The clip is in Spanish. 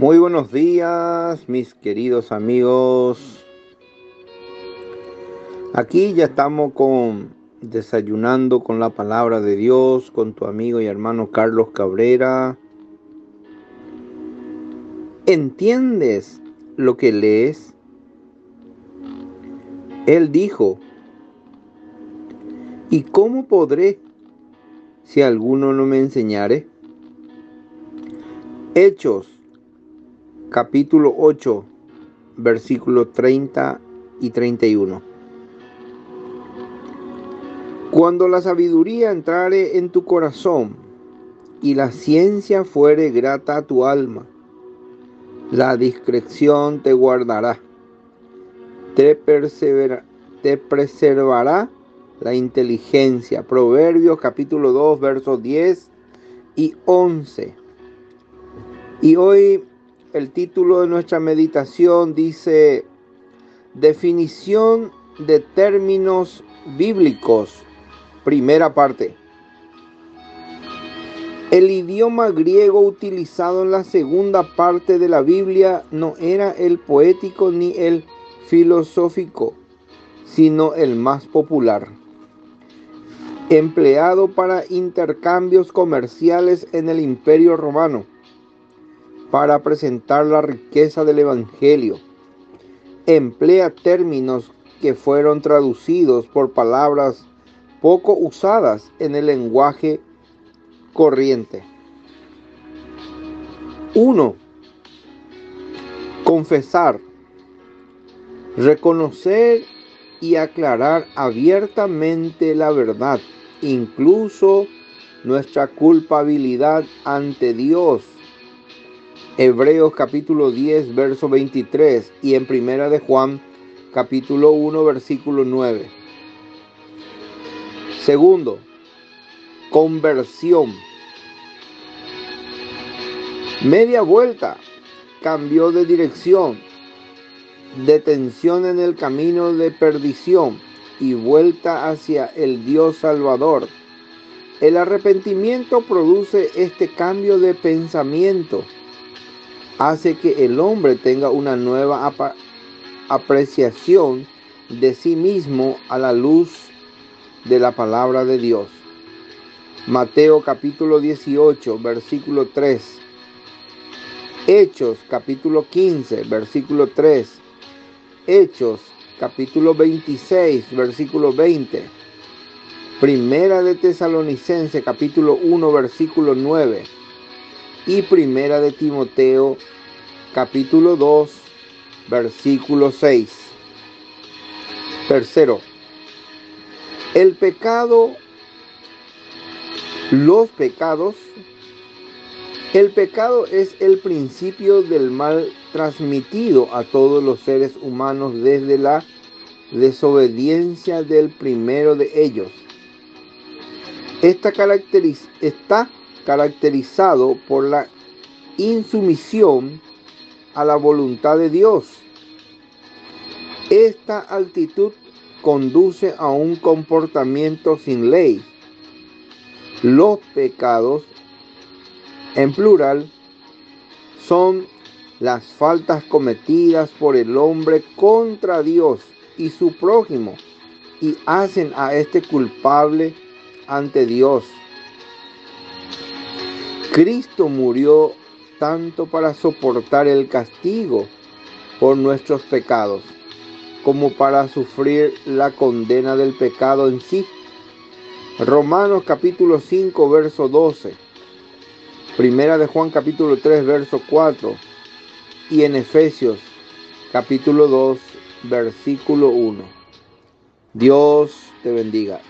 Muy buenos días, mis queridos amigos. Aquí ya estamos con desayunando con la palabra de Dios con tu amigo y hermano Carlos Cabrera. ¿Entiendes lo que lees? Él dijo, ¿y cómo podré si alguno no me enseñare? Hechos capítulo 8 versículos 30 y 31. Cuando la sabiduría entrare en tu corazón y la ciencia fuere grata a tu alma, la discreción te guardará, te, te preservará la inteligencia. Proverbios capítulo 2, versos 10 y 11. Y hoy el título de nuestra meditación dice definición de términos bíblicos Primera parte. El idioma griego utilizado en la segunda parte de la Biblia no era el poético ni el filosófico, sino el más popular. Empleado para intercambios comerciales en el Imperio Romano, para presentar la riqueza del Evangelio. Emplea términos que fueron traducidos por palabras poco usadas en el lenguaje corriente. 1. Confesar, reconocer y aclarar abiertamente la verdad, incluso nuestra culpabilidad ante Dios. Hebreos capítulo 10, verso 23 y en primera de Juan capítulo 1, versículo 9. Segundo, conversión. Media vuelta, cambió de dirección, detención en el camino de perdición y vuelta hacia el Dios Salvador. El arrepentimiento produce este cambio de pensamiento, hace que el hombre tenga una nueva apreciación de sí mismo a la luz de la palabra de Dios. Mateo capítulo 18, versículo 3. Hechos capítulo 15, versículo 3. Hechos capítulo 26, versículo 20. Primera de Tesalonicense capítulo 1, versículo 9. Y Primera de Timoteo capítulo 2, versículo 6. Tercero, el pecado, los pecados, el pecado es el principio del mal transmitido a todos los seres humanos desde la desobediencia del primero de ellos. está caracterizado por la insumisión a la voluntad de Dios. Esta actitud conduce a un comportamiento sin ley. Los pecados, en plural, son las faltas cometidas por el hombre contra Dios y su prójimo y hacen a este culpable ante Dios. Cristo murió tanto para soportar el castigo por nuestros pecados como para sufrir la condena del pecado en sí. Romanos capítulo 5, verso 12. Primera de Juan capítulo 3, verso 4. Y en Efesios capítulo 2, versículo 1. Dios te bendiga.